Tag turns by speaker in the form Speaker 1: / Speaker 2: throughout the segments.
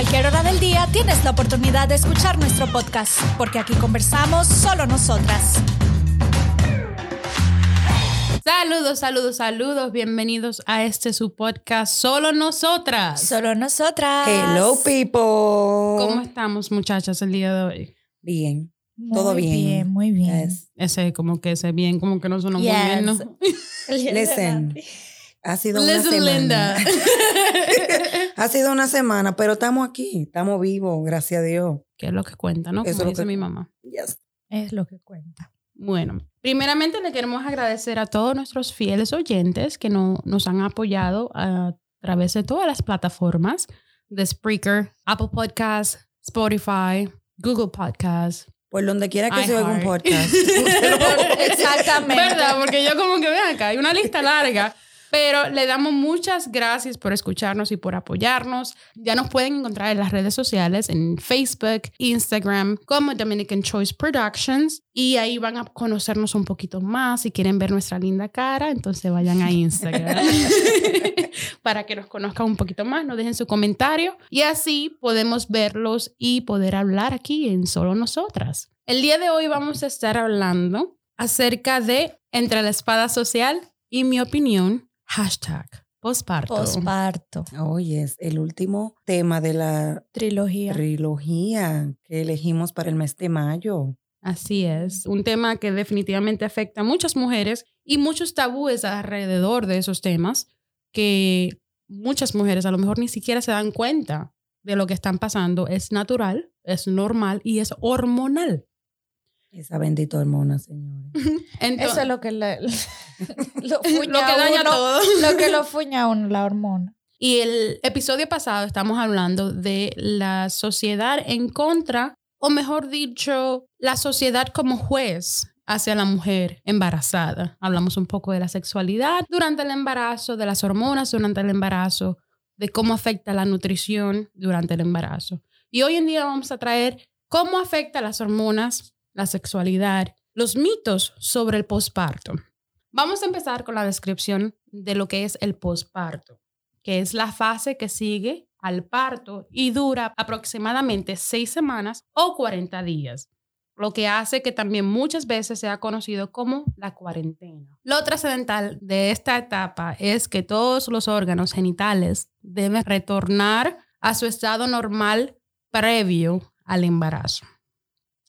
Speaker 1: cualquier hora del día tienes la oportunidad de escuchar nuestro podcast, porque aquí conversamos solo nosotras.
Speaker 2: Saludos, saludos, saludos. Bienvenidos a este su podcast Solo Nosotras.
Speaker 1: Solo nosotras.
Speaker 3: Hello, people.
Speaker 2: ¿Cómo estamos, muchachas, el día de hoy?
Speaker 3: Bien.
Speaker 1: Muy
Speaker 3: Todo bien.
Speaker 1: bien, muy bien.
Speaker 3: Yes.
Speaker 2: Ese como que ese bien, como que no sonó muy bien, ¿no?
Speaker 3: Listen, ha sido una
Speaker 2: Listen,
Speaker 3: semana.
Speaker 2: Linda.
Speaker 3: ha sido una semana, pero estamos aquí, estamos vivos, gracias a Dios.
Speaker 2: ¿Qué es lo que cuenta, no?
Speaker 3: Eso
Speaker 2: Como
Speaker 3: es lo
Speaker 2: dice
Speaker 3: que-
Speaker 2: mi mamá.
Speaker 3: Yes.
Speaker 1: Es lo que cuenta.
Speaker 2: Bueno, primeramente le queremos agradecer a todos nuestros fieles oyentes que no, nos han apoyado a través de todas las plataformas de Spreaker, Apple Podcasts, Spotify, Google Podcasts.
Speaker 3: Por donde quiera que se oiga un podcast.
Speaker 1: Exactamente.
Speaker 2: ¿Verdad? Porque yo como que vean acá, hay una lista larga. Pero le damos muchas gracias por escucharnos y por apoyarnos. Ya nos pueden encontrar en las redes sociales, en Facebook, Instagram, como Dominican Choice Productions. Y ahí van a conocernos un poquito más. Si quieren ver nuestra linda cara, entonces vayan a Instagram para que nos conozcan un poquito más. Nos dejen su comentario y así podemos verlos y poder hablar aquí en Solo Nosotras. El día de hoy vamos a estar hablando acerca de Entre la Espada Social y mi opinión, hashtag posparto.
Speaker 1: Posparto.
Speaker 3: Oye, es el último tema de la
Speaker 1: Trilogía.
Speaker 3: trilogía que elegimos para el mes de mayo.
Speaker 2: Así es, un tema que definitivamente afecta a muchas mujeres y muchos tabúes alrededor de esos temas que muchas mujeres a lo mejor ni siquiera se dan cuenta de lo que están pasando. Es natural, es normal y es hormonal.
Speaker 3: Esa bendita hormona, señores.
Speaker 2: Entonces,
Speaker 1: Eso es lo que le, lo,
Speaker 2: lo
Speaker 1: fuña
Speaker 2: que daña
Speaker 1: uno,
Speaker 2: todo.
Speaker 1: Lo que lo fuña a uno, la hormona.
Speaker 2: Y el episodio pasado estamos hablando de la sociedad en contra, o mejor dicho, la sociedad como juez hacia la mujer embarazada. Hablamos un poco de la sexualidad durante el embarazo, de las hormonas durante el embarazo, de cómo afecta la nutrición durante el embarazo. Y hoy en día vamos a traer cómo afecta las hormonas, la sexualidad, los mitos sobre el posparto. Vamos a empezar con la descripción de lo que es el posparto que es la fase que sigue al parto y dura aproximadamente seis semanas o 40 días, lo que hace que también muchas veces sea conocido como la cuarentena. Lo trascendental de esta etapa es que todos los órganos genitales deben retornar a su estado normal previo al embarazo.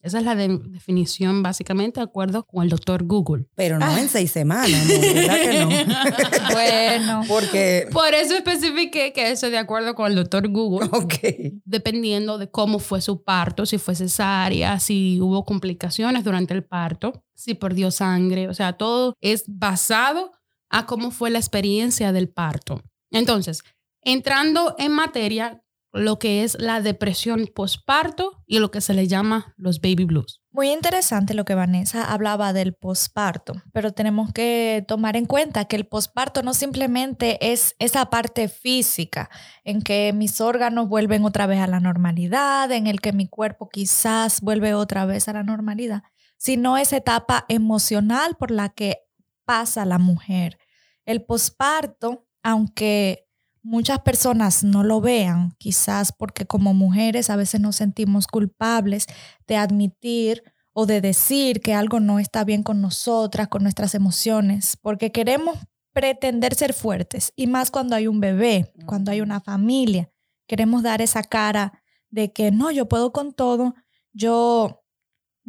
Speaker 2: Esa es la de- definición básicamente de acuerdo con el doctor Google.
Speaker 3: Pero no en seis semanas, amor, ¿verdad que no?
Speaker 1: Bueno.
Speaker 3: Porque,
Speaker 2: Por eso especifiqué que eso de acuerdo con el doctor Google.
Speaker 3: ok.
Speaker 2: dependiendo de cómo fue su parto, si fue cesárea, si hubo complicaciones durante el parto, si perdió sangre, o sea, todo es basado a cómo fue la experiencia del parto. Entonces, entrando en materia, lo que es la depresión postparto y lo que se le llama los baby blues.
Speaker 1: Muy interesante lo que Vanessa hablaba del posparto, pero tenemos que tomar en cuenta que el posparto no simplemente es esa parte física en que mis órganos vuelven otra vez a la normalidad, en el que mi cuerpo quizás vuelve otra vez a la normalidad, sino esa etapa emocional por la que pasa la mujer. El posparto, aunque muchas personas no lo vean, quizás porque como mujeres a veces nos sentimos culpables de admitir o de decir que algo no está bien con nosotras, con nuestras emociones, porque queremos pretender ser fuertes y más cuando hay un bebé, cuando hay una familia, queremos dar esa cara de que no, yo puedo con todo, yo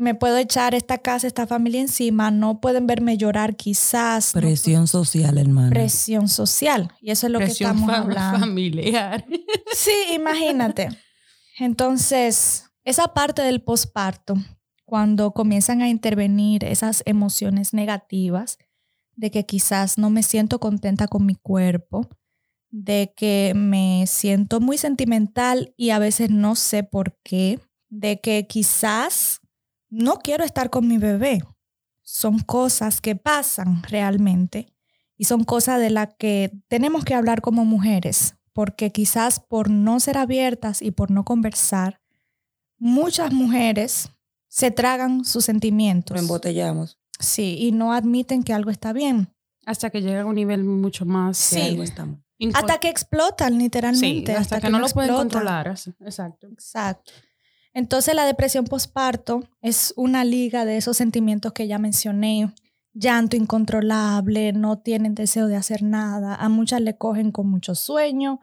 Speaker 1: me puedo echar esta casa, esta familia encima, no pueden verme llorar quizás. no
Speaker 3: Presión social, hermano.
Speaker 1: presión social. Y eso es lo
Speaker 2: Presión
Speaker 1: que estamos
Speaker 2: fa-
Speaker 1: hablando.
Speaker 2: familiar.
Speaker 1: Sí, imagínate. Entonces, esa parte del posparto, cuando comienzan a intervenir esas emociones negativas, de que quizás no me siento contenta con mi cuerpo, de que me siento muy sentimental y a veces no sé por qué, de que quizás no quiero estar con mi bebé. Son cosas que pasan realmente y son cosas de las que tenemos que hablar como mujeres, porque quizás por no ser abiertas y por no conversar, muchas mujeres se tragan sus sentimientos.
Speaker 3: Lo embotellamos.
Speaker 1: Sí, y no admiten que algo está bien.
Speaker 2: Hasta que llega a un nivel mucho más.
Speaker 1: Sí.
Speaker 3: Que algo está mal.
Speaker 1: Hasta que explotan,
Speaker 2: Sí,
Speaker 1: literalmente.
Speaker 2: hasta, que, no, lo pueden controlar. Exacto.
Speaker 1: Exacto. Entonces la depresión postparto es una liga de esos sentimientos que ya mencioné. Llanto incontrolable, no tienen deseo de hacer nada. A muchas le cogen con mucho sueño,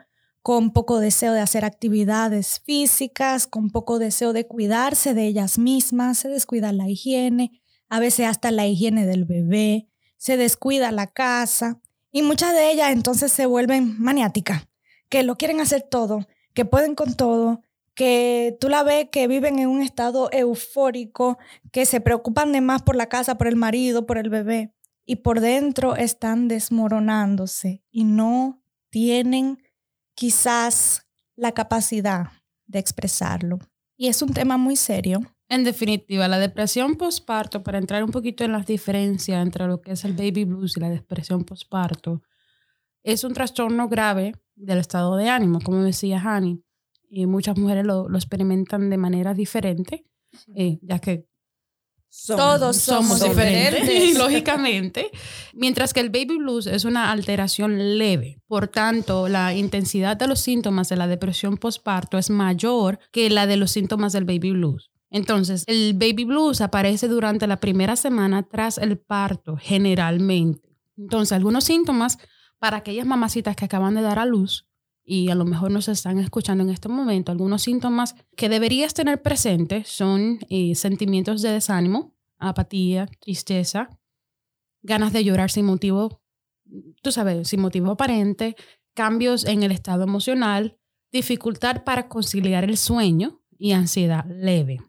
Speaker 1: con poco deseo de hacer actividades físicas, con poco deseo de cuidarse de ellas mismas, se descuida la higiene, a veces hasta la higiene del bebé, se descuida la casa y muchas de ellas entonces se vuelven maniáticas, que lo quieren hacer todo, que pueden con todo, que tú la ves que viven en un estado eufórico, que se preocupan de más por la casa, por el marido, por el bebé, y por dentro están desmoronándose y no tienen quizás la capacidad de expresarlo. Y es un tema muy serio.
Speaker 2: En definitiva, la depresión postparto, para entrar un poquito en las diferencias entre lo que es el baby blues y la depresión postparto, es un trastorno grave del estado de ánimo, como decía Hani. Y muchas mujeres lo, lo experimentan de manera diferente, eh, ya que
Speaker 1: Todos somos diferentes.
Speaker 2: lógicamente. Mientras que el baby blues es una alteración leve. Por tanto, la intensidad de los síntomas de la depresión postparto es mayor que la de los síntomas del baby blues. Entonces, el baby blues aparece durante la primera semana tras el parto, generalmente. Entonces, algunos síntomas para aquellas mamacitas que acaban de dar a luz y a lo mejor nos están escuchando en este momento, algunos síntomas que deberías tener presentes son eh, sentimientos de desánimo, apatía, tristeza, ganas de llorar sin motivo, tú sabes, sin motivo aparente, cambios en el estado emocional, dificultad para conciliar el sueño y ansiedad leve.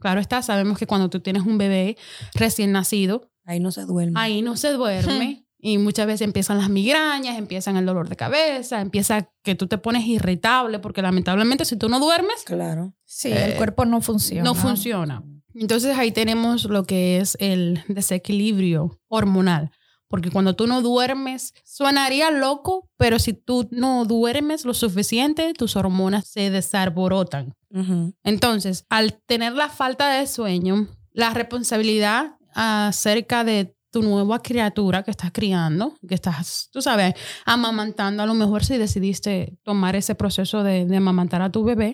Speaker 2: Claro está, sabemos que cuando tú tienes un bebé recién nacido,
Speaker 3: Ahí no se duerme.
Speaker 2: ahí no se duerme y muchas veces empiezan las migrañas, empiezan el dolor de cabeza, empieza que tú te pones irritable porque lamentablemente si tú no duermes,
Speaker 3: Claro.
Speaker 1: Sí,
Speaker 2: Eh,
Speaker 1: el cuerpo no funciona.
Speaker 2: no funciona. Entonces ahí tenemos lo que es el desequilibrio hormonal. Porque cuando tú no duermes, sonaría loco, pero si tú no duermes lo suficiente, tus hormonas se desarborotan. Entonces, al tener la falta de sueño, la responsabilidad acerca de tu nueva criatura que estás criando, que estás, tú sabes, amamantando, a lo mejor si decidiste tomar ese proceso de, de amamantar a tu bebé,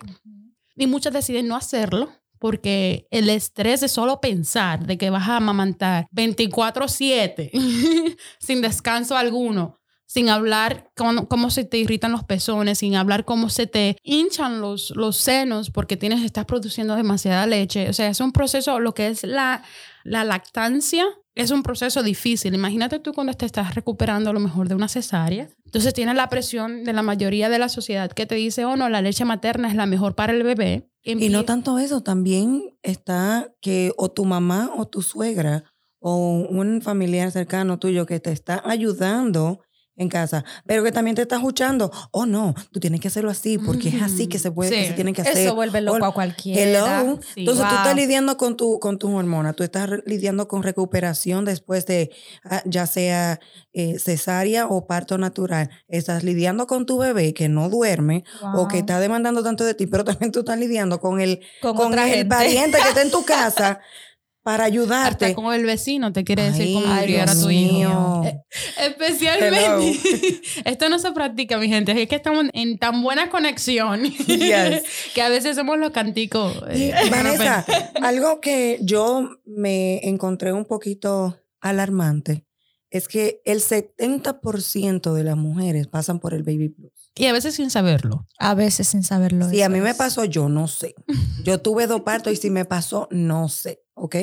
Speaker 2: y muchas deciden no hacerlo porque el estrés de solo pensar de que vas a amamantar 24/7 sin descanso alguno, sin hablar cómo, cómo se te irritan los pezones, sin hablar cómo se te hinchan los, los senos porque tienes, estás produciendo demasiada leche. O sea, es un proceso, lo que es la, la lactancia, es un proceso difícil. Imagínate tú cuando te estás recuperando a lo mejor de una cesárea. Entonces tienes la presión de la mayoría de la sociedad que te dice, oh no, la leche materna es la mejor para el bebé.
Speaker 3: Y no tanto eso, también está que o tu mamá o tu suegra o un familiar cercano tuyo que te está ayudando en casa, pero que también te está escuchando. Oh, no, tú tienes que hacerlo así, porque es así que se puede, que se tiene que hacer.
Speaker 1: Eso vuelve loco a cualquiera.
Speaker 3: Hello.
Speaker 2: Sí.
Speaker 3: Entonces tú
Speaker 1: Wow.
Speaker 3: estás lidiando con, tu, con tus hormonas, tú estás lidiando con recuperación después de ah, ya sea eh, cesárea o parto natural. Estás lidiando con tu bebé que no duerme o que está demandando tanto de ti, pero también tú estás lidiando con el,
Speaker 1: con,
Speaker 3: el
Speaker 1: gente.
Speaker 3: pariente que está en tu casa para ayudarte.
Speaker 2: Hasta con el vecino te quiere decir cómo criar a tu hijo. Eh, Especialmente. Esto no se practica, mi gente. Es que estamos en tan buena conexión
Speaker 3: Yes.
Speaker 2: que a veces somos los canticos. eh,
Speaker 3: Vanessa, algo que yo me encontré un poquito alarmante es que el 70% de las mujeres pasan por el baby blues.
Speaker 2: Y a veces sin saberlo.
Speaker 1: A veces sin saberlo.
Speaker 3: Si a mí me pasó, yo no sé. Yo tuve dos partos y si me pasó, no sé. ¿Ok?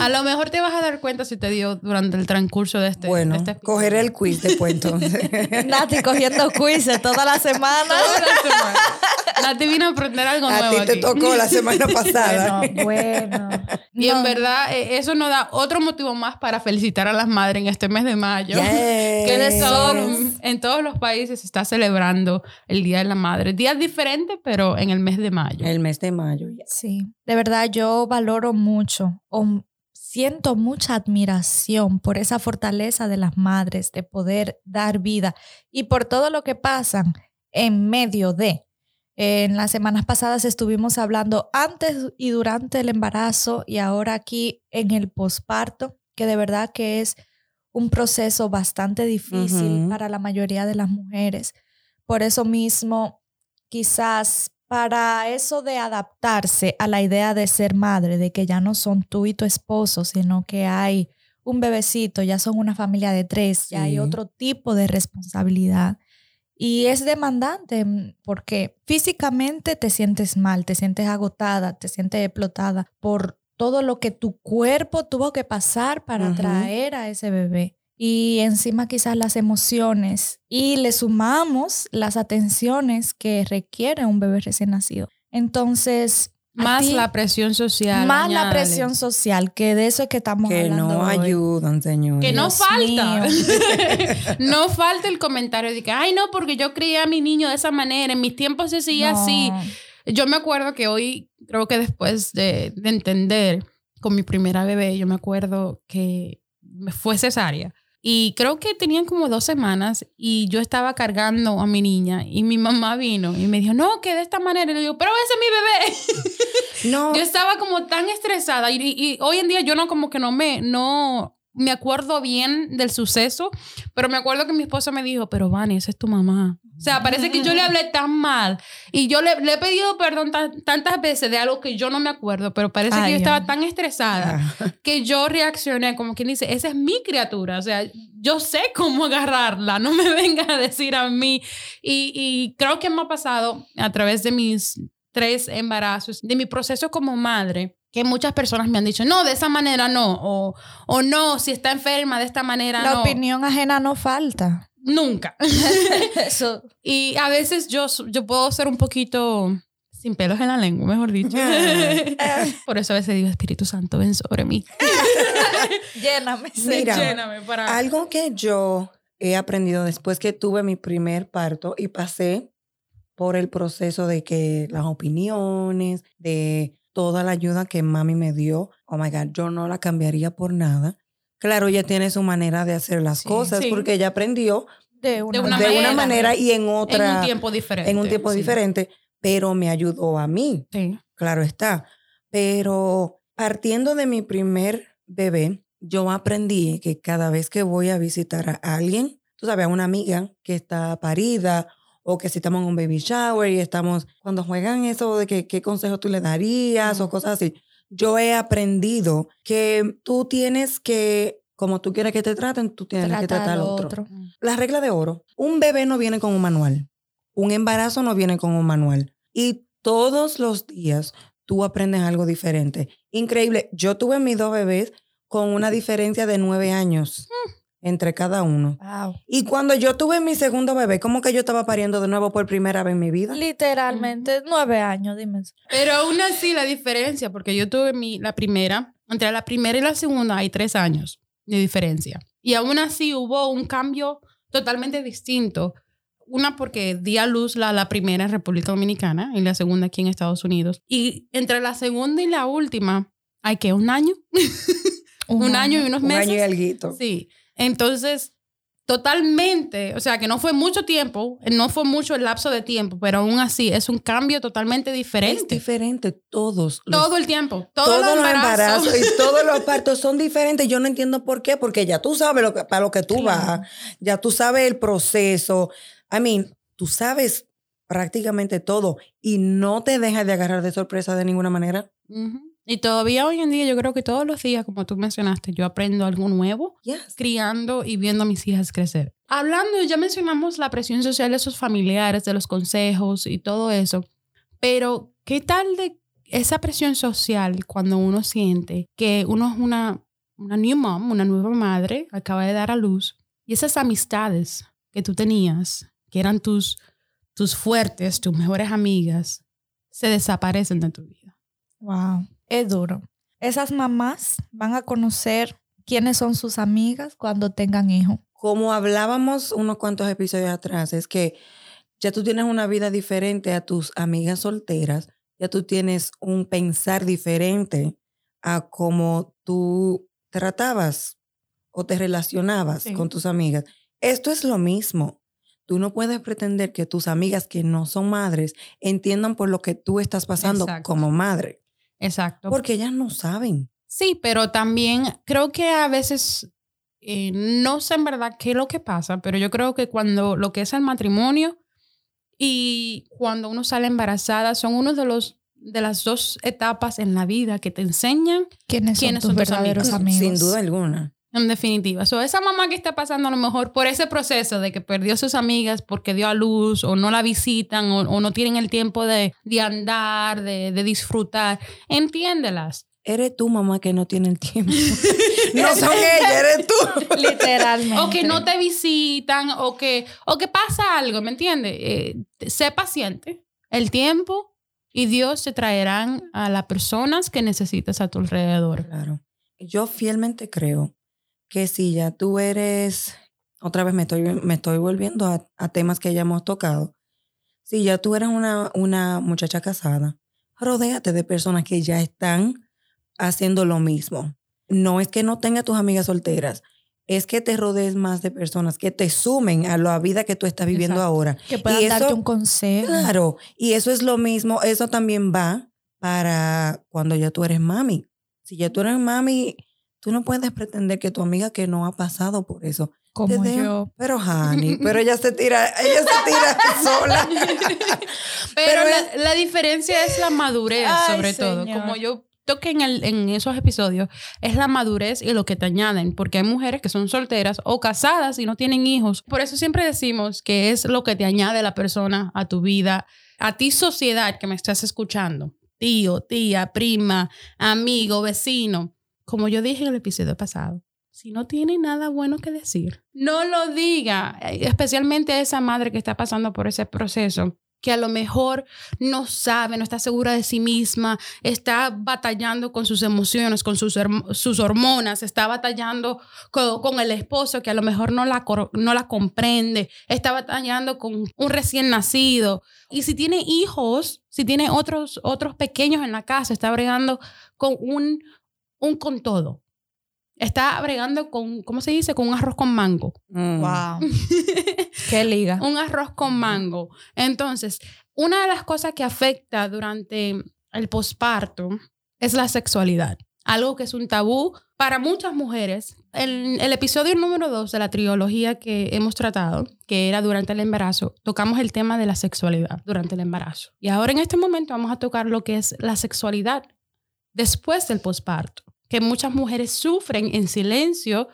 Speaker 2: A lo mejor te vas a dar cuenta si te dio durante el transcurso de este.
Speaker 3: bueno,
Speaker 2: de este
Speaker 3: cogeré el quiz después entonces.
Speaker 1: Nati cogiendo quizzes toda la semana.
Speaker 2: Toda la semana. Nati vino a aprender algo
Speaker 3: A
Speaker 2: nuevo.
Speaker 3: ti te
Speaker 2: aquí.
Speaker 3: tocó la semana pasada.
Speaker 1: bueno, bueno.
Speaker 2: Y en verdad, eh, eso nos da otro motivo más para felicitar a las madres en este mes de mayo.
Speaker 3: Yes.
Speaker 2: Que de todo- en todos los países se está celebrando el Día de la Madre. Días diferentes, pero en el mes de mayo.
Speaker 3: El mes de mayo. yes.
Speaker 1: Sí, de verdad yo valoro mucho o siento mucha admiración por esa fortaleza de las madres de poder dar vida y por todo lo que pasan en medio de. En las semanas pasadas estuvimos hablando antes y durante el embarazo y ahora aquí en el posparto, que de verdad que es un proceso bastante difícil para la mayoría de las mujeres por eso mismo, quizás para eso de adaptarse a la idea de ser madre, de que ya no son tú y tu esposo, sino que hay un bebecito, ya son una familia de tres, ya hay otro tipo de responsabilidad. Y es demandante mm, porque físicamente te sientes mal, te sientes agotada, te sientes explotada por todo lo que tu cuerpo tuvo que pasar para
Speaker 3: Ujú.
Speaker 1: traer a ese bebé. Y encima quizás las emociones y le sumamos las atenciones que requiere un bebé recién nacido. Entonces,
Speaker 2: Más
Speaker 1: ti-
Speaker 2: la presión social.
Speaker 1: más la presión social, que de eso es que estamos
Speaker 3: Que
Speaker 1: hablando
Speaker 3: no
Speaker 1: hoy.
Speaker 3: ayudan, señor.
Speaker 2: Que no
Speaker 1: Dios
Speaker 2: falta. no falta el comentario de que, ay, no, porque yo crié a mi niño de esa manera, en mis tiempos se hacía
Speaker 1: No.
Speaker 2: así. Yo me acuerdo que hoy, creo que después de, de entender con mi primera bebé, yo me acuerdo que fue cesárea. Y creo que tenían como dos semanas y yo estaba cargando a mi niña y mi mamá vino y me dijo, no, que de esta manera. Y le digo, pero ese es mi bebé.
Speaker 3: No,
Speaker 2: Yo estaba como tan estresada y, y- y hoy en día yo no como que no me, no me acuerdo bien del suceso, pero me acuerdo que mi esposa me dijo, pero Vani, esa es tu mamá. O sea, parece que yo le hablé tan mal y yo le, le he pedido perdón tan- tantas veces de algo que yo no me acuerdo, pero parece que
Speaker 1: Ay,
Speaker 2: yo estaba tan estresada que yo reaccioné como quien dice, esa es mi criatura, o sea, yo sé cómo agarrarla, no me venga a decir a mí. Y, y creo que me ha pasado a través de mis tres embarazos, de mi proceso como madre, que muchas personas me han dicho, no, de esa manera no, o, o no, si está enferma de esta manera
Speaker 1: La
Speaker 2: no.
Speaker 1: opinión ajena no falta.
Speaker 2: Nunca.
Speaker 1: Eso.
Speaker 2: y a veces yo, yo puedo ser un poquito sin pelos en la lengua, mejor dicho. Por eso a veces digo, Espíritu Santo, ven sobre mí.
Speaker 1: Lléname.
Speaker 3: Mira,
Speaker 2: Lléname para...
Speaker 3: Algo que yo he aprendido después que tuve mi primer parto y pasé por el proceso de que las opiniones, de toda la ayuda que mami me dio, oh my God, yo no la cambiaría por nada. Claro, ella tiene su manera de hacer las
Speaker 1: Sí,
Speaker 3: cosas
Speaker 2: sí.
Speaker 3: porque ella aprendió
Speaker 1: De una,
Speaker 2: De una
Speaker 3: de una
Speaker 2: manera.
Speaker 3: y en
Speaker 2: en
Speaker 3: otra,
Speaker 2: un tiempo diferente.
Speaker 3: en un tiempo
Speaker 2: sí.
Speaker 3: diferente, pero me ayudó a mí.
Speaker 2: Sí.
Speaker 3: Claro está. Pero partiendo de mi primer bebé, yo aprendí que cada vez que voy a visitar a alguien, tú sabes, a una amiga que está parida o que si estamos en un baby shower y estamos, cuando juegan eso de que qué consejo tú le darías o cosas así, yo he aprendido que tú tienes que, como tú quieres que te traten, tú tienes que
Speaker 1: trata
Speaker 3: tratar
Speaker 1: al
Speaker 3: otro.
Speaker 1: otro.
Speaker 3: La regla de oro. Un bebé no viene con un manual. Un embarazo no viene con un manual. Y todos los días tú aprendes algo diferente. Increíble. Yo tuve mis dos bebés con una diferencia de nueve años entre cada uno.
Speaker 1: Wow.
Speaker 3: Y cuando yo tuve mi segundo bebé, como que yo estaba pariendo de nuevo por primera vez en mi vida.
Speaker 1: Literalmente nueve años, dime.
Speaker 2: Pero aún así la diferencia, porque yo tuve mi, la primera, entre la primera y la segunda hay tres años de diferencia. Y aún así hubo un cambio totalmente distinto. Una porque di a luz la, la primera en República Dominicana y la segunda aquí en Estados Unidos. Y entre la segunda y la última hay que un año, un, año y unos
Speaker 3: Un
Speaker 2: meses.
Speaker 3: año y alguito.
Speaker 2: Sí. Entonces, totalmente, o sea, que no fue mucho tiempo, no fue mucho el lapso de tiempo, pero aún así es un cambio totalmente
Speaker 3: Es
Speaker 2: diferente.
Speaker 3: diferente todos. los-
Speaker 2: Todo el tiempo, todos,
Speaker 3: todos
Speaker 2: los
Speaker 3: los
Speaker 2: embarazos.
Speaker 3: embarazos y todos los partos son diferentes. Yo no entiendo por qué, porque ya tú sabes lo que, para lo que tú
Speaker 1: Claro.
Speaker 3: vas, ya tú sabes el proceso. I mean, tú sabes prácticamente todo y no te dejas de agarrar de sorpresa de ninguna manera.
Speaker 2: Ujú. Y todavía hoy en día, yo creo que todos los días, como tú mencionaste, yo aprendo algo nuevo,
Speaker 3: Yes.
Speaker 2: criando y viendo a mis hijas crecer. Hablando, ya mencionamos la presión social de sus familiares, de los consejos y todo eso, pero ¿qué tal de esa presión social cuando uno siente que uno es una, una new mom, una nueva madre, acaba de dar a luz, y esas amistades que tú tenías, que eran tus, tus fuertes, tus mejores amigas, se desaparecen de tu vida?
Speaker 1: Wow. Es duro. Esas mamás van a conocer quiénes son sus amigas cuando tengan hijos.
Speaker 3: Como hablábamos unos cuantos episodios atrás, es que ya tú tienes una vida diferente a tus amigas solteras, ya tú tienes un pensar diferente a cómo tú tratabas o te relacionabas
Speaker 2: Sí.
Speaker 3: con tus amigas. Esto es lo mismo. Tú no puedes pretender que tus amigas que no son madres entiendan por lo que tú estás pasando
Speaker 2: Exacto.
Speaker 3: como madre,
Speaker 2: Exacto.
Speaker 3: porque ellas no saben.
Speaker 2: Sí, pero también creo que a veces, eh, no sé en verdad qué es lo que pasa, pero yo creo que cuando lo que es el matrimonio, y cuando uno sale embarazada son uno de los de las dos etapas en la vida que te enseñan
Speaker 1: ¿Quiénes,
Speaker 2: ¿Quiénes
Speaker 1: son
Speaker 2: son
Speaker 1: tus
Speaker 2: tus
Speaker 1: verdaderos
Speaker 2: amigos?
Speaker 1: amigos?
Speaker 3: Sin duda alguna.
Speaker 2: En definitiva. So, esa mamá que está pasando a lo mejor por ese proceso de que perdió sus amigas porque dio a luz o no la visitan o, o no tienen el tiempo de, de andar, de, de disfrutar, entiéndelas.
Speaker 3: Eres tú, mamá, que no tiene el tiempo. no son ellas, eres tú.
Speaker 1: Literalmente.
Speaker 2: O que no te visitan o que, o que pasa algo, ¿me entiendes? Eh, sé paciente. El tiempo y Dios te traerán a las personas que necesitas a tu alrededor.
Speaker 3: Claro. Yo fielmente creo que si ya tú eres, otra vez me estoy, me estoy volviendo a, a temas que ya hemos tocado, si ya tú eres una, una muchacha casada, rodéate de personas que ya están haciendo lo mismo. No es que no tengas tus amigas solteras, es que te rodees más de personas que te sumen a la vida que tú estás viviendo
Speaker 2: Exacto.
Speaker 3: ahora.
Speaker 1: que puedan
Speaker 3: y eso-
Speaker 1: darte un consejo.
Speaker 3: Claro, y eso es lo mismo, eso también va para cuando ya tú eres mami. Si ya tú eres mami, tú no puedes pretender que tu amiga que no ha pasado por eso.
Speaker 1: Como
Speaker 3: te
Speaker 1: yo.
Speaker 3: Pero Hani, pero ella se tira, ella se tira sola.
Speaker 2: Pero,
Speaker 3: Pero
Speaker 2: la, la diferencia es la madurez,
Speaker 1: Ay,
Speaker 2: sobre todo. Como yo toqué en, el, en esos episodios, es la madurez y lo que te añaden, porque hay mujeres que son solteras o casadas y no tienen hijos. Por eso siempre decimos que es lo que te añade la persona a tu vida, a ti sociedad que me estás escuchando, tío, tía, prima, amigo, vecino. Como yo dije en el episodio pasado, si no tiene nada bueno que decir, no lo diga, eh, especialmente a esa madre que está pasando por ese proceso que a lo mejor no sabe, no está segura de sí misma, está batallando con sus emociones, con sus, sus hormonas, está batallando co- con, el esposo que a lo mejor no la, no la comprende, está batallando con un recién nacido. Y si tiene hijos, si tiene otros, otros pequeños en la casa, está bregando con un, un con todo. Está bregando con, ¿cómo se dice? Con un arroz con mango.
Speaker 3: Mm.
Speaker 1: Wow. Qué liga.
Speaker 2: un arroz con mango. Entonces, una de las cosas que afecta durante el posparto es la sexualidad. Algo que es un tabú para muchas mujeres. En el episodio número dos de la trilogía que hemos tratado, que era durante el embarazo, tocamos el tema de la sexualidad durante el embarazo. Y ahora en este momento vamos a tocar lo que es la sexualidad después del posparto, que muchas mujeres sufren en silencio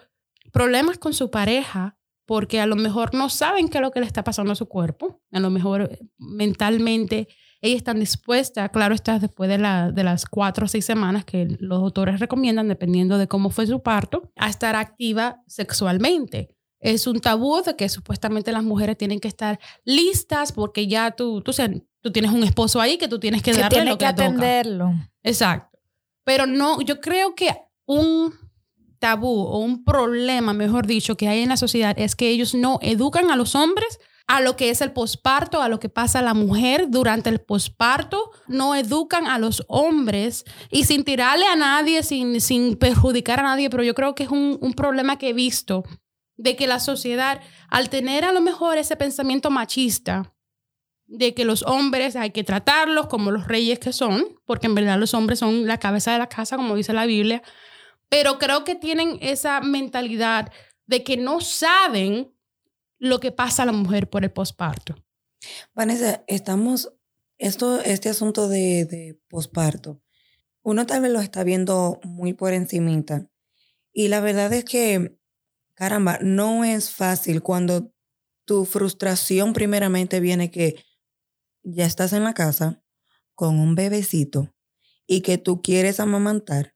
Speaker 2: problemas con su pareja porque a lo mejor no saben qué es lo que le está pasando a su cuerpo, a lo mejor eh, mentalmente ellas están dispuestas, claro está, después de, la- de las cuatro o seis semanas que los doctores recomiendan, dependiendo de cómo fue su parto, a estar activa sexualmente. Es un tabú de que supuestamente las mujeres tienen que estar listas porque ya tú, tú, tú tienes un esposo ahí que tú tienes que
Speaker 1: Que
Speaker 2: darle lo
Speaker 1: que
Speaker 2: que le toca.
Speaker 1: atenderlo.
Speaker 2: Exacto. Pero no, yo creo que un tabú o un problema, mejor dicho, que hay en la sociedad es que ellos no educan a los hombres a lo que es el posparto, a lo que pasa a la mujer durante el posparto, no educan a los hombres y sin tirarle a nadie, sin, sin perjudicar a nadie, pero yo creo que es un, un problema que he visto de que la sociedad, al tener a lo mejor ese pensamiento machista, de que los hombres hay que tratarlos como los reyes que son, porque en verdad los hombres son la cabeza de la casa, como dice la Biblia, pero creo que tienen esa mentalidad de que no saben lo que pasa a la mujer por el posparto.
Speaker 3: Vanessa, estamos, esto, este asunto de, de posparto, uno tal vez lo está viendo muy por encimita. Y la verdad es que, caramba, no es fácil cuando tu frustración primeramente viene que ya estás en la casa con un bebecito y que tú quieres amamantar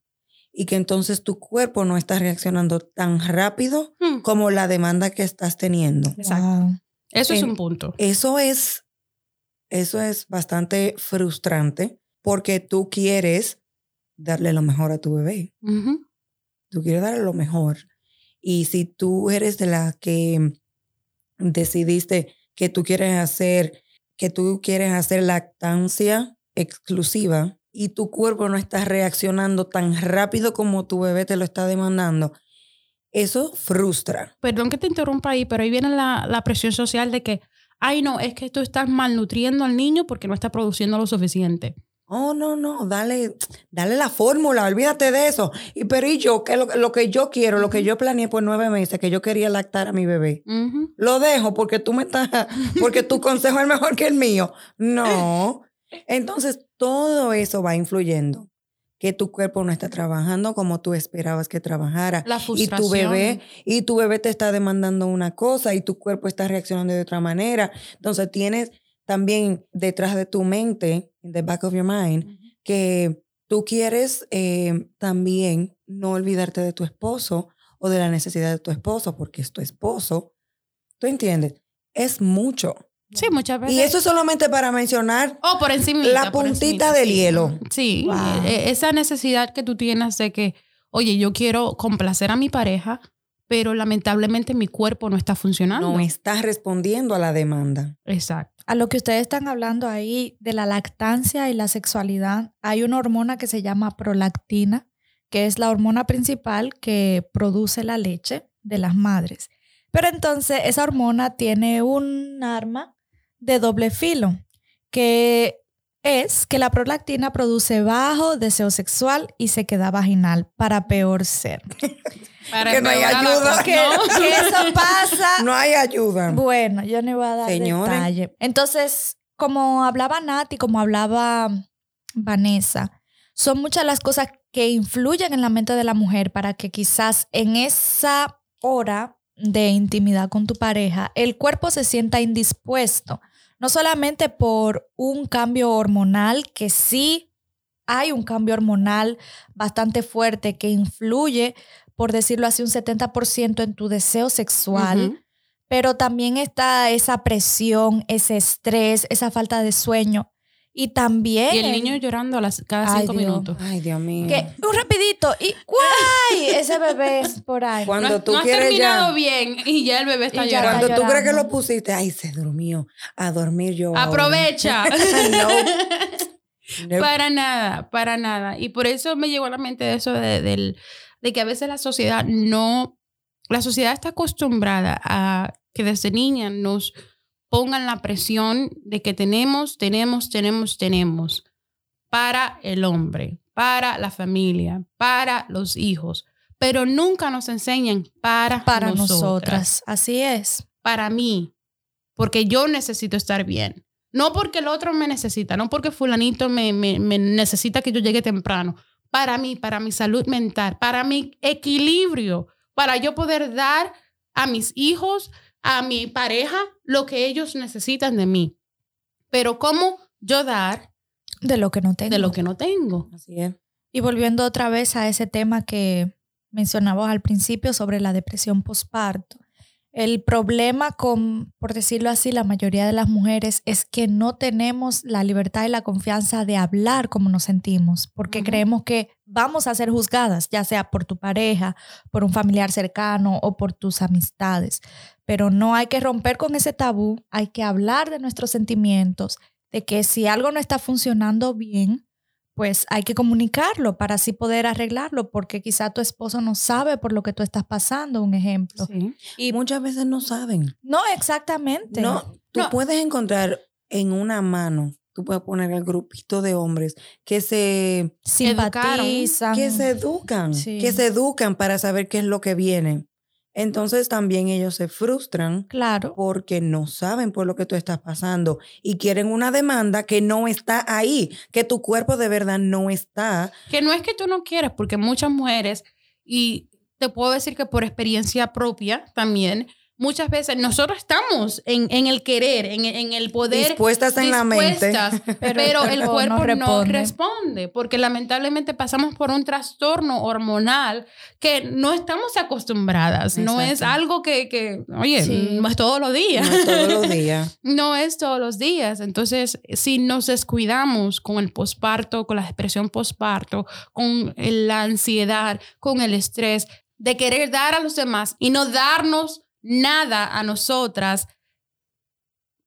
Speaker 3: y que entonces tu cuerpo no está reaccionando tan rápido
Speaker 2: Hmm,
Speaker 3: como la demanda que estás teniendo.
Speaker 2: Exacto.
Speaker 1: Wow.
Speaker 2: Eso es un punto.
Speaker 3: Eso es, eso es bastante frustrante porque tú quieres darle lo mejor a tu bebé. Tú quieres darle lo mejor. Y si tú eres de la que decidiste que tú quieres hacer, que tú quieres hacer lactancia exclusiva y tu cuerpo no está reaccionando tan rápido como tu bebé te lo está demandando, eso frustra.
Speaker 2: Perdón que te interrumpa ahí, pero ahí viene la, la presión social de que, ay no, es que tú estás malnutriendo al niño porque no está produciendo lo suficiente.
Speaker 3: Oh, no, no, dale, dale la fórmula, olvídate de eso. Y pero y yo, que lo, lo que yo quiero, lo que yo planeé por nueve meses, que yo quería lactar a mi bebé. Lo dejo porque tú me estás, porque tu consejo es mejor que el mío. No. Entonces, todo eso va influyendo. Que tu cuerpo no está trabajando como tú esperabas que trabajara.
Speaker 2: La
Speaker 3: Y tu bebé, y tu bebé te está demandando una cosa y tu cuerpo está reaccionando de otra manera. Entonces tienes también detrás de tu mente, in the back of your mind, que tú quieres eh, también no olvidarte de tu esposo o de la necesidad de tu esposo, porque es tu esposo. ¿Tú entiendes? Es mucho.
Speaker 2: Sí, muchas veces.
Speaker 3: Y eso es solamente para mencionar
Speaker 2: Oh, por encima.
Speaker 3: La puntita del hielo.
Speaker 2: Sí,
Speaker 1: Wow.
Speaker 2: e- esa necesidad que tú tienes de que, oye, yo quiero complacer a mi pareja, pero lamentablemente mi cuerpo no está funcionando.
Speaker 3: no estás respondiendo a la demanda.
Speaker 2: Exacto.
Speaker 1: A lo que ustedes están hablando ahí de la lactancia y la sexualidad, hay una hormona que se llama prolactina, que es la hormona principal que produce la leche de las madres. Pero entonces esa hormona tiene un arma de doble filo, que es que la prolactina produce bajo deseo sexual y sequedad vaginal para peor ser.
Speaker 2: Para
Speaker 3: Que no hay ayuda.
Speaker 2: cosa,
Speaker 1: Que,
Speaker 2: ¿no?
Speaker 1: que eso pasa
Speaker 3: No hay ayuda.
Speaker 1: bueno, yo no iba a dar
Speaker 3: Señores.
Speaker 1: detalle. Entonces, como hablaba Nati, como hablaba Vanessa, son muchas las cosas que influyen en la mente de la mujer para que quizás en esa hora de intimidad con tu pareja, el cuerpo se sienta indispuesto. No solamente por un cambio hormonal, que sí hay un cambio hormonal bastante fuerte que influye, por decirlo así, un 70% en tu deseo sexual pero también está esa presión, ese estrés, esa falta de sueño. Y también...
Speaker 2: Y el niño llorando a las, cada
Speaker 1: Ay,
Speaker 2: cinco
Speaker 1: Dios.
Speaker 2: minutos.
Speaker 3: Ay, Dios mío.
Speaker 1: Que, un rapidito y ¡guay! Ese bebé por ahí.
Speaker 3: Cuando
Speaker 2: no,
Speaker 3: tú
Speaker 2: no has
Speaker 3: quieres
Speaker 2: terminado
Speaker 3: ya.
Speaker 2: bien y ya el bebé está llorando.
Speaker 3: Cuando tú crees que lo pusiste, ay, se durmió. A dormir yo.
Speaker 2: Aprovecha.
Speaker 3: No.
Speaker 2: Para nada, para nada. Y por eso me llegó a la mente eso de, del- de que a veces la sociedad no, la sociedad está acostumbrada a que desde niña nos pongan la presión de que tenemos, tenemos, tenemos, tenemos para el hombre, para la familia, para los hijos, pero nunca nos enseñan para,
Speaker 1: para
Speaker 2: nosotras
Speaker 1: nosotras. Así es.
Speaker 2: para mí, porque yo necesito estar bien. No porque el otro me necesita, no porque fulanito me, me- me necesita que yo llegue temprano. Para mí, para mi salud mental, para mi equilibrio, para yo poder dar a mis hijos, a mi pareja, lo que ellos necesitan de mí. Pero ¿cómo yo dar
Speaker 1: De lo que no tengo.
Speaker 2: de lo que no tengo?
Speaker 3: Así es.
Speaker 1: Y volviendo otra vez a ese tema que mencionabas al principio sobre la depresión postparto. El problema con, por decirlo así, la mayoría de las mujeres es que no tenemos la libertad y la confianza de hablar como nos sentimos, porque creemos que vamos a ser juzgadas, ya sea por tu pareja, por un familiar cercano o por tus amistades. Pero no hay que romper con ese tabú, hay que hablar de nuestros sentimientos, de que si algo no está funcionando bien, pues hay que comunicarlo para así poder arreglarlo, porque quizá tu esposo no sabe por lo que tú estás pasando, un ejemplo.
Speaker 2: Sí.
Speaker 3: Y muchas veces no saben.
Speaker 1: No, exactamente.
Speaker 3: No, tú
Speaker 2: No.
Speaker 3: puedes encontrar en una mano, tú puedes poner el grupito de hombres que se,
Speaker 1: Simpatizan.
Speaker 3: que se educan,
Speaker 1: Sí.
Speaker 3: que se educan para saber qué es lo que viene. Entonces también ellos se frustran
Speaker 1: Claro.
Speaker 3: porque no saben por lo que tú estás pasando y quieren una demanda que no está ahí, que tu cuerpo de verdad no está.
Speaker 2: Que no es que tú no quieres, porque muchas mujeres, y te puedo decir que por experiencia propia también, muchas veces nosotros estamos en, en el querer, en, en el poder.
Speaker 3: Dispuestas en la mente.
Speaker 2: dispuestas,
Speaker 1: Pero
Speaker 2: pero,
Speaker 1: el cuerpo no
Speaker 2: no
Speaker 1: responde.
Speaker 2: responde. porque lamentablemente pasamos por un trastorno hormonal que no estamos acostumbradas. No es
Speaker 3: Exacto.
Speaker 2: algo que, que, oye,
Speaker 1: Sí.
Speaker 2: no es todos los días.
Speaker 3: No es todos los días.
Speaker 2: No es todos los días. Entonces, si nos descuidamos con el posparto, con la depresión posparto, con la ansiedad, con el estrés, de querer dar a los demás y no darnos nada a nosotras,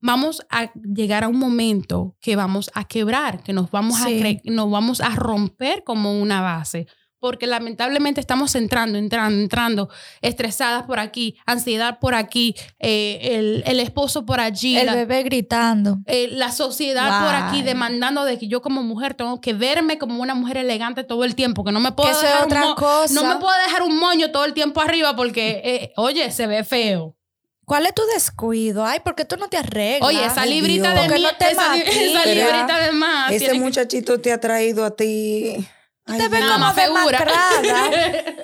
Speaker 2: vamos a llegar a un momento que vamos a quebrar, que nos vamos,
Speaker 1: Sí.
Speaker 2: a, cre- nos vamos a romper como una base. Porque lamentablemente estamos entrando, entrando, entrando, estresadas por aquí, ansiedad por aquí, eh, el, el esposo por allí,
Speaker 1: El
Speaker 2: la,
Speaker 1: bebé gritando.
Speaker 2: eh, la sociedad por aquí demandando de que yo como mujer tengo que verme como una mujer elegante todo el tiempo, que no me puedo
Speaker 1: Que eso es
Speaker 2: dejar
Speaker 1: otra cosa.
Speaker 2: no me puedo dejar un moño todo el tiempo arriba porque, eh, oye, se ve feo.
Speaker 1: ¿Cuál es tu descuido? Ay, ¿por qué tú no te arreglas?
Speaker 2: Oye, esa librita
Speaker 3: Dios.
Speaker 2: de
Speaker 1: Porque
Speaker 2: mí,
Speaker 1: no te
Speaker 2: esa, esa librita de más.
Speaker 3: Ese
Speaker 2: que-
Speaker 3: muchachito te ha traído a ti. Ay,
Speaker 1: te ves como
Speaker 2: más figura.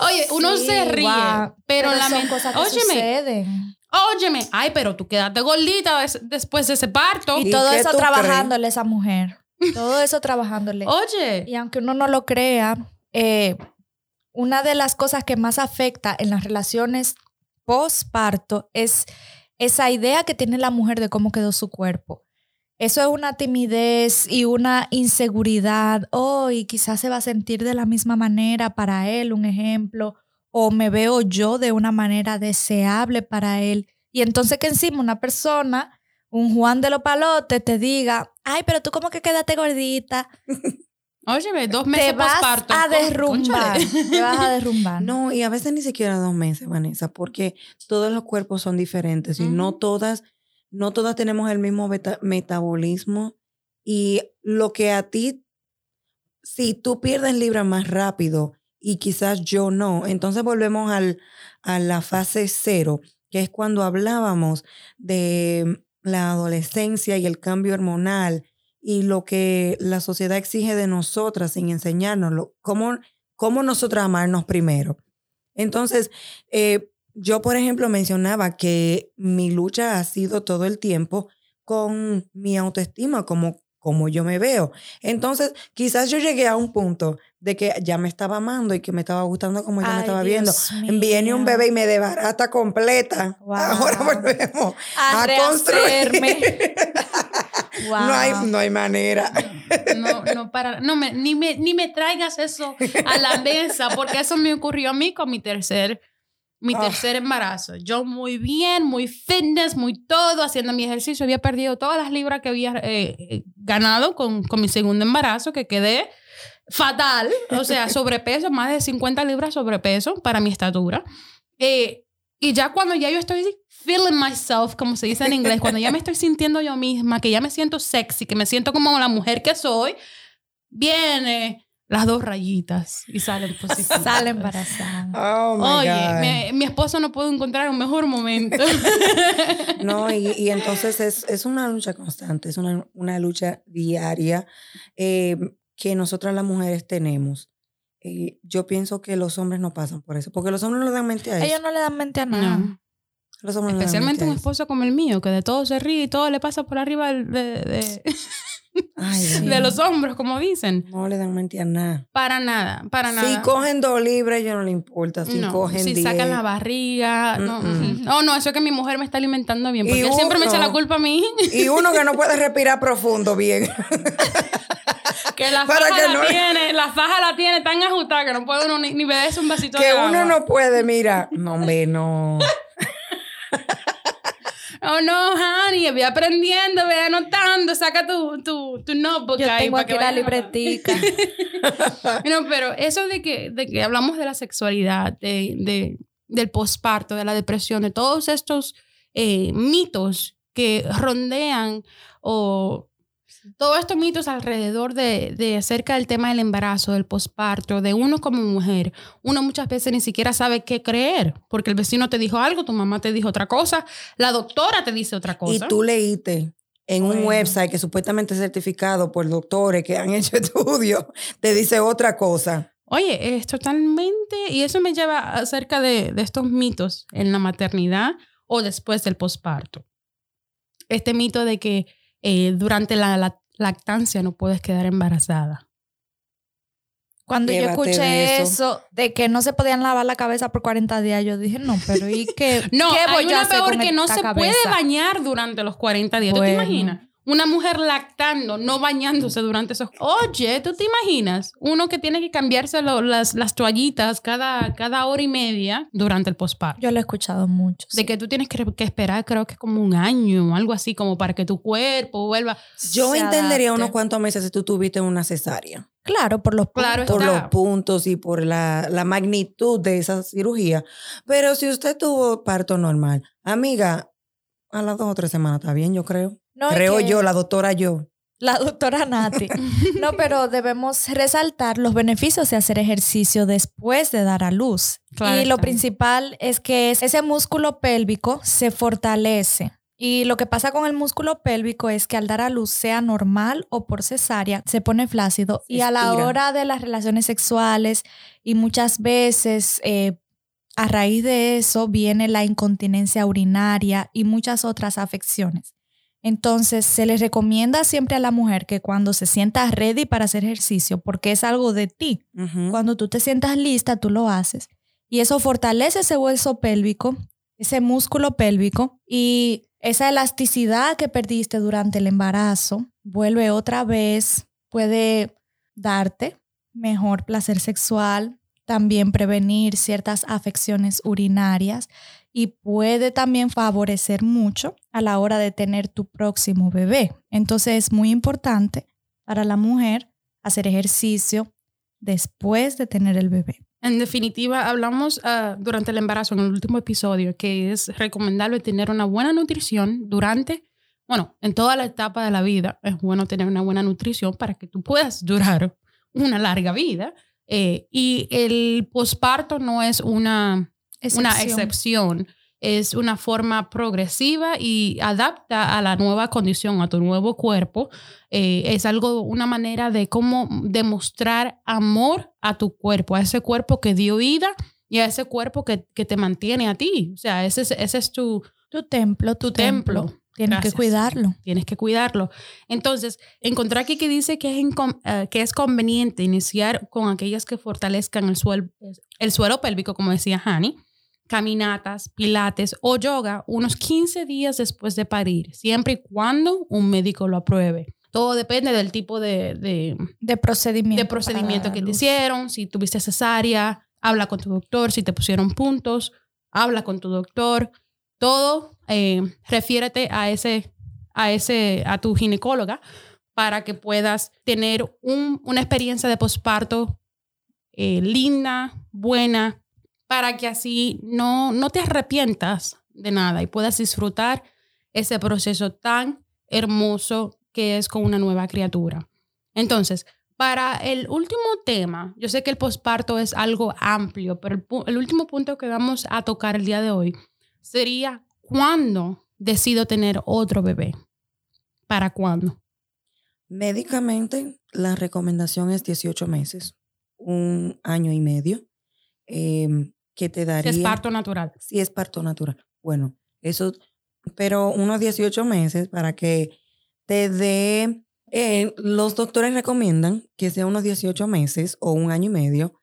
Speaker 2: Oye, uno
Speaker 1: Sí,
Speaker 2: se ríe,
Speaker 1: guau.
Speaker 2: pero, la
Speaker 1: son cosas que
Speaker 2: óyeme,
Speaker 1: suceden.
Speaker 2: óyeme, ay, pero tú quedaste gordita des- después de ese parto.
Speaker 1: Y
Speaker 3: ¿Y
Speaker 1: todo eso trabajándole a esa mujer. Todo eso trabajándole.
Speaker 2: Oye,
Speaker 1: Y aunque uno no lo crea, eh, una de las cosas que más afecta en las relaciones postparto es esa idea que tiene la mujer de cómo quedó su cuerpo. Eso es una timidez y una inseguridad. Oh, y quizás se va a sentir de la misma manera para él, un ejemplo. O me veo yo de una manera deseable para él. Y entonces que encima una persona, un Juan de los Palotes, te diga, ay, pero tú como que quédate gordita
Speaker 2: óyeme, dos meses
Speaker 1: te vas
Speaker 2: postparto.
Speaker 1: a derrumbar. Te vas a derrumbar.
Speaker 3: No, y a veces ni siquiera dos meses, Vanessa, porque todos los cuerpos son diferentes y no todas, no todas tenemos el mismo metabolismo. Y lo que a ti, si tú pierdes libras más rápido y quizás yo no, entonces volvemos al, a la fase cero, que es cuando hablábamos de la adolescencia y el cambio hormonal y lo que la sociedad exige de nosotras sin enseñárnoslo, cómo, cómo nosotras amarnos primero. Entonces, eh, yo, por ejemplo, mencionaba que mi lucha ha sido todo el tiempo con mi autoestima, como, como yo me veo. Entonces, quizás yo llegué a un punto de que ya me estaba amando y que me estaba gustando como yo me estaba
Speaker 1: Dios
Speaker 3: viendo. Viene un bebé y me desbarata completa.
Speaker 1: Wow.
Speaker 3: Ahora volvemos
Speaker 1: A
Speaker 3: a, construir.
Speaker 1: Wow.
Speaker 3: no, hay, no hay manera.
Speaker 2: No, no, para, no me, ni, me, ni me traigas eso a la mesa, porque eso me ocurrió a mí con mi tercer, mi
Speaker 3: Ah.
Speaker 2: tercer embarazo. Yo muy bien, muy fitness, muy todo, haciendo mi ejercicio. Había perdido todas las libras que había eh, eh, ganado con, con mi segundo embarazo, que quedé fatal, o sea, sobrepeso, más de 50 libras sobrepeso para mi estatura. Eh, y ya cuando ya yo estoy feeling myself, como se dice en inglés, cuando ya me estoy sintiendo yo misma, que ya me siento sexy, que me siento como la mujer que soy, viene las dos rayitas y salen positivas.
Speaker 1: Sale embarazada.
Speaker 3: Oh my
Speaker 2: Oye,
Speaker 3: God.
Speaker 2: mi, mi esposo no pudo encontrar un mejor momento.
Speaker 3: No, y, y entonces es, es una lucha constante, es una, una lucha diaria eh, que nosotras las mujeres tenemos. Eh, yo pienso que los hombres no pasan por eso, porque los hombres no le dan mente a eso.
Speaker 1: Ellos no le dan mente a nada.
Speaker 2: No.
Speaker 3: Los hombres no le dan
Speaker 2: Especialmente
Speaker 3: mente
Speaker 2: un
Speaker 3: a eso.
Speaker 2: esposo como el mío, que de todo se ríe y todo le pasa por arriba de, de-
Speaker 3: Ay, Dios
Speaker 1: Sí.
Speaker 2: de los hombros, como dicen.
Speaker 3: No le dan mente a nada.
Speaker 2: Para nada, para nada.
Speaker 3: Si cogen dos libras, yo no le importa. Si
Speaker 2: no,
Speaker 3: cogen
Speaker 2: si
Speaker 3: diez.
Speaker 2: sacan la barriga. No,
Speaker 3: Mm-mm.
Speaker 2: no, no, eso es que mi mujer me está alimentando bien. Porque él siempre me echa
Speaker 3: uno-
Speaker 2: la culpa a mí.
Speaker 3: Y uno que no puede respirar profundo bien.
Speaker 2: Que la faja
Speaker 3: que
Speaker 2: la
Speaker 3: no-
Speaker 2: tiene, la faja la tiene tan ajustada que no puede uno ni, ni beberse un vasito
Speaker 3: que
Speaker 2: de
Speaker 3: uno
Speaker 2: agua.
Speaker 3: no puede, mira. No, hombre, no.
Speaker 2: Oh, no, honey, ve aprendiendo, ve anotando, saca tu, tu, tu notebook
Speaker 1: Yo
Speaker 2: ahí
Speaker 1: tengo
Speaker 2: para
Speaker 1: aquí
Speaker 2: que
Speaker 1: la libretica.
Speaker 2: No, pero eso de que, de que hablamos de la sexualidad, de, de- del posparto, de la depresión, de todos estos eh, mitos que rondean o todos estos mitos alrededor de, de acerca del tema del embarazo, del posparto, de uno como mujer, uno muchas veces ni siquiera sabe qué creer, porque el vecino te dijo algo, tu mamá te dijo otra cosa, la doctora te dice otra cosa.
Speaker 3: Y tú leíste en un website que supuestamente es certificado por doctores que han hecho estudios, te dice otra cosa.
Speaker 2: Oye, es totalmente, y eso me lleva acerca de, de estos mitos en la maternidad o después del posparto. Este mito de que eh, durante la, la lactancia no puedes quedar embarazada.
Speaker 1: Cuando yo escuché
Speaker 3: de
Speaker 1: eso.
Speaker 3: eso.
Speaker 1: de que no se podían lavar la cabeza por 40 días, yo dije, no, pero ¿y qué,
Speaker 2: No,
Speaker 1: qué voy
Speaker 2: hay
Speaker 1: a
Speaker 2: una
Speaker 1: hacer
Speaker 2: peor
Speaker 1: con
Speaker 2: que no se
Speaker 1: cabeza?
Speaker 2: puede bañar durante los 40 días. ¿Tú te
Speaker 1: Bueno.
Speaker 2: imaginas? Una mujer lactando, no bañándose durante esos... Oye, ¿tú te imaginas? Uno que tiene que cambiarse lo- las, las toallitas cada, cada hora y media durante el posparto.
Speaker 1: Yo lo he escuchado mucho.
Speaker 2: De
Speaker 1: sí.
Speaker 2: que tú tienes que, que esperar, creo que como un año o algo así, como para que tu cuerpo vuelva.
Speaker 3: Yo entendería
Speaker 1: adapte.
Speaker 3: unos cuantos meses si tú tuviste una cesárea.
Speaker 1: Claro, por los
Speaker 2: Claro
Speaker 3: por los puntos y por la, la magnitud de esa cirugía. Pero si usted tuvo parto normal, amiga, a las dos o tres semanas está bien, yo creo.
Speaker 1: No,
Speaker 3: creo
Speaker 1: que-
Speaker 3: yo, la doctora yo.
Speaker 1: La doctora Nati. No, pero debemos resaltar los beneficios de hacer ejercicio después de dar a luz.
Speaker 2: Claro
Speaker 1: y lo
Speaker 2: está.
Speaker 1: principal es que ese músculo pélvico se fortalece. Y lo que pasa con el músculo pélvico es que al dar a luz, sea normal o por cesárea, se pone flácido.
Speaker 3: Se
Speaker 1: y a la hora de las relaciones sexuales, y muchas veces eh, a raíz de eso viene la incontinencia urinaria y muchas otras afecciones. Entonces, se les recomienda siempre a la mujer que cuando se sienta ready para hacer ejercicio, porque es algo de ti, cuando tú te sientas lista, tú lo haces. Y eso fortalece ese hueso pélvico, ese músculo pélvico y esa elasticidad que perdiste durante el embarazo vuelve otra vez, puede darte mejor placer sexual, también prevenir ciertas afecciones urinarias y puede también favorecer mucho a la hora de tener tu próximo bebé. Entonces es muy importante para la mujer hacer ejercicio después de tener el bebé.
Speaker 2: En definitiva, hablamos ah, durante el embarazo en el último episodio que es recomendable tener una buena nutrición durante, bueno, en toda la etapa de la vida es bueno tener una buena nutrición para que tú puedas durar una larga vida. Eh, y el posparto no es una, una
Speaker 1: Excepción.
Speaker 2: excepción, es una forma progresiva y adapta a la nueva condición, a tu nuevo cuerpo. Eh, es algo, una manera de cómo demostrar amor a tu cuerpo, a ese cuerpo que dio vida y a ese cuerpo que, que te mantiene a ti. O sea, ese es, ese es tu,
Speaker 1: Tu templo, tu,
Speaker 2: tu templo.
Speaker 1: Tienes
Speaker 2: Gracias.
Speaker 1: que cuidarlo.
Speaker 2: Tienes que cuidarlo. Entonces, encontré aquí que dice que es, eh, que es conveniente iniciar con aquellas que fortalezcan el, suel- el suelo pélvico, como decía Hani, caminatas, pilates o yoga unos 15 días después de parir, siempre y cuando un médico lo apruebe. Todo depende del tipo de, de,
Speaker 1: De procedimiento.
Speaker 2: de procedimiento que te hicieron, si tuviste cesárea, habla con tu doctor, si te pusieron puntos, habla con tu doctor, todo, eh, refiérete a ese, a ese, a tu ginecóloga para que puedas tener un- una experiencia de posparto eh, linda, buena, para que así no, no te arrepientas de nada y puedas disfrutar ese proceso tan hermoso que es con una nueva criatura. Entonces, para el último tema, yo sé que el posparto es algo amplio, pero el último punto que vamos a tocar el día de hoy sería cuándo decido tener otro bebé. ¿Para cuándo?
Speaker 3: Médicamente, la recomendación es 18 meses, un año y medio, em, que te
Speaker 2: Si
Speaker 3: daría...
Speaker 2: es parto natural.
Speaker 3: Si es parto natural. Bueno, eso, pero unos 18 meses para que te dé... eh, los doctores recomiendan que sea unos 18 meses o un año y medio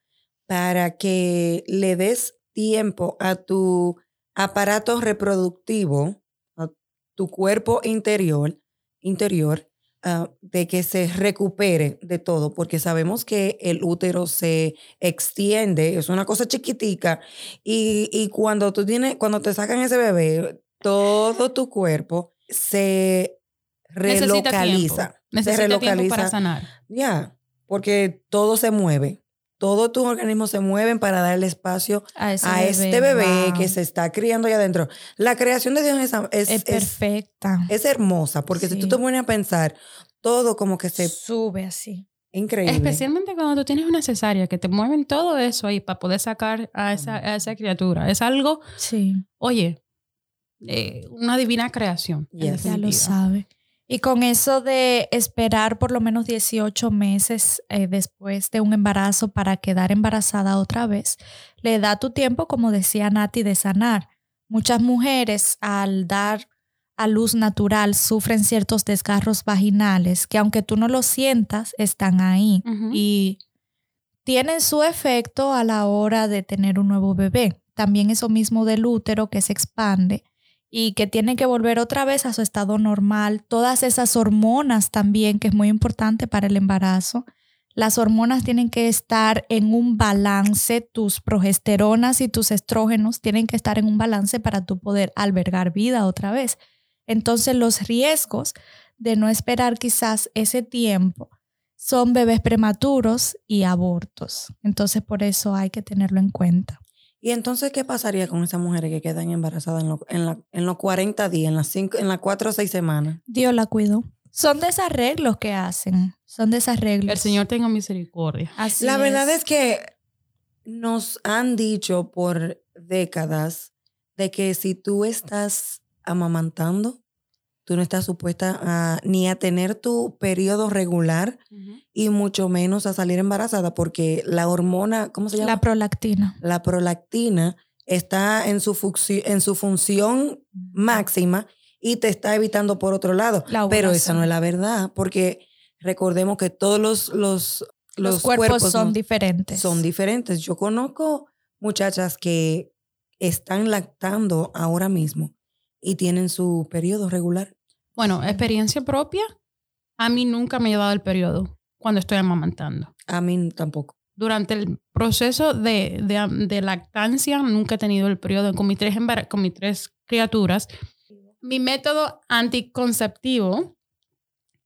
Speaker 3: para que le des tiempo a tu aparato reproductivo, a tu cuerpo interior, interior ah, de que se recupere de todo, porque sabemos que el útero se extiende, es una cosa chiquitica, y, y cuando tú tienes, cuando te sacan ese bebé, todo tu cuerpo se
Speaker 2: Necesita
Speaker 3: relocaliza.
Speaker 2: tiempo. Necesita
Speaker 3: se
Speaker 2: tiempo
Speaker 3: relocaliza.
Speaker 2: para sanar.
Speaker 3: Ya, porque todo se mueve. Todos tus organismos se mueven para darle espacio
Speaker 1: A, ese
Speaker 3: a este bebé
Speaker 1: wow.
Speaker 3: que se está criando allá adentro. La creación de Dios es, es,
Speaker 1: es
Speaker 3: es-
Speaker 1: perfecta.
Speaker 3: es hermosa, porque si tú te pones a pensar, todo como que se...
Speaker 1: sube así.
Speaker 3: Increíble.
Speaker 2: Especialmente cuando tú tienes una cesárea, que te mueven todo eso ahí para poder sacar a esa, a esa criatura. Es algo,
Speaker 1: Sí,
Speaker 2: oye, eh, una divina creación.
Speaker 3: Yes.
Speaker 1: ya lo sabe. Y con eso de esperar por lo menos 18 meses eh, después de un embarazo para quedar embarazada otra vez, le da tu tiempo, como decía Nati, de sanar. Muchas mujeres al dar a luz natural sufren ciertos desgarros vaginales que aunque tú no lo sientas, están ahí. Y tienen su efecto a la hora de tener un nuevo bebé. También eso mismo del útero que se expande y que tiene que volver otra vez a su estado normal. Todas esas hormonas también, que es muy importante para el embarazo. Las hormonas tienen que estar en un balance, tus progesteronas y tus estrógenos tienen que estar en un balance para tú poder albergar vida otra vez. Entonces los riesgos de no esperar quizás ese tiempo son bebés prematuros y abortos. Entonces, por eso hay que tenerlo en cuenta.
Speaker 3: ¿Y entonces qué pasaría con esas mujeres que quedan embarazadas en, en, la, en los 40 días, en las, cinco, en las 4 o 6 semanas?
Speaker 1: Dios la cuidó. Son desarreglos que hacen. Son desarreglos.
Speaker 2: El Señor tenga misericordia.
Speaker 1: Así
Speaker 3: la verdad
Speaker 1: es
Speaker 3: que nos han dicho por décadas de que si tú estás amamantando, tú no estás supuesta a, ni a tener tu periodo regular y mucho menos a salir embarazada porque la hormona, ¿cómo se llama?
Speaker 1: La prolactina.
Speaker 3: La prolactina está en su, en su función máxima y te está evitando por otro lado.
Speaker 1: La
Speaker 3: Pero esa no es la verdad porque recordemos que todos los, los,
Speaker 1: Los,
Speaker 3: los
Speaker 1: cuerpos, son
Speaker 3: no-
Speaker 1: diferentes.
Speaker 3: son diferentes. Yo conozco muchachas que están lactando ahora mismo y tienen su periodo regular.
Speaker 2: Bueno, experiencia propia, a mí nunca me ha dado el periodo cuando estoy amamantando.
Speaker 3: A mí tampoco.
Speaker 2: Durante el proceso de, de- de lactancia, nunca he tenido el periodo con mis tres, con mis tres criaturas. Mi método anticonceptivo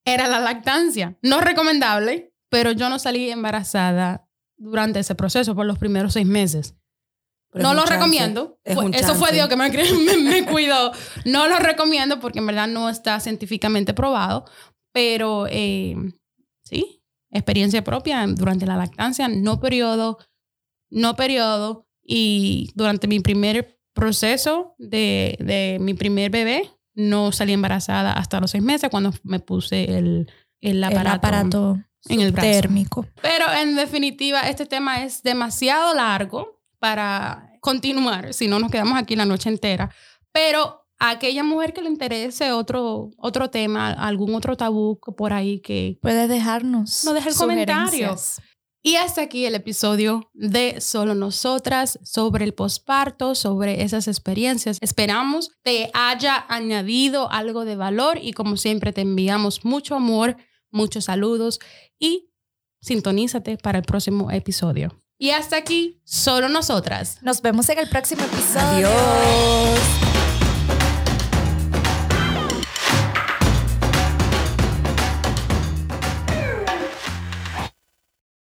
Speaker 2: era la lactancia. No recomendable, pero yo no salí embarazada durante ese proceso por los primeros seis meses.
Speaker 3: Pero
Speaker 2: no lo
Speaker 3: chance,
Speaker 2: recomiendo.
Speaker 3: es
Speaker 2: Eso fue. Dios que me, cre- me, me cuidó. No lo recomiendo porque en verdad no está científicamente probado. Pero eh, sí, experiencia propia durante la lactancia, no periodo, no periodo. Y durante mi primer proceso de, de mi primer bebé, no salí embarazada hasta los seis meses cuando me puse el, el aparato.
Speaker 1: el aparato
Speaker 2: en el brazo.
Speaker 1: térmico.
Speaker 2: Pero en definitiva, este tema es demasiado largo para continuar, si no nos quedamos aquí la noche entera. Pero a aquella mujer que le interese otro, otro tema, algún otro tabú por ahí que...
Speaker 1: Puedes dejarnos.
Speaker 2: No deje el comentario. Y hasta aquí el episodio de Solo Nosotras sobre el posparto, sobre esas experiencias. Esperamos te haya añadido algo de valor y como siempre te enviamos mucho amor, muchos saludos y sintonízate para el próximo episodio. Y hasta aquí, Solo Nosotras.
Speaker 1: Nos vemos en el próximo episodio.
Speaker 3: Adiós.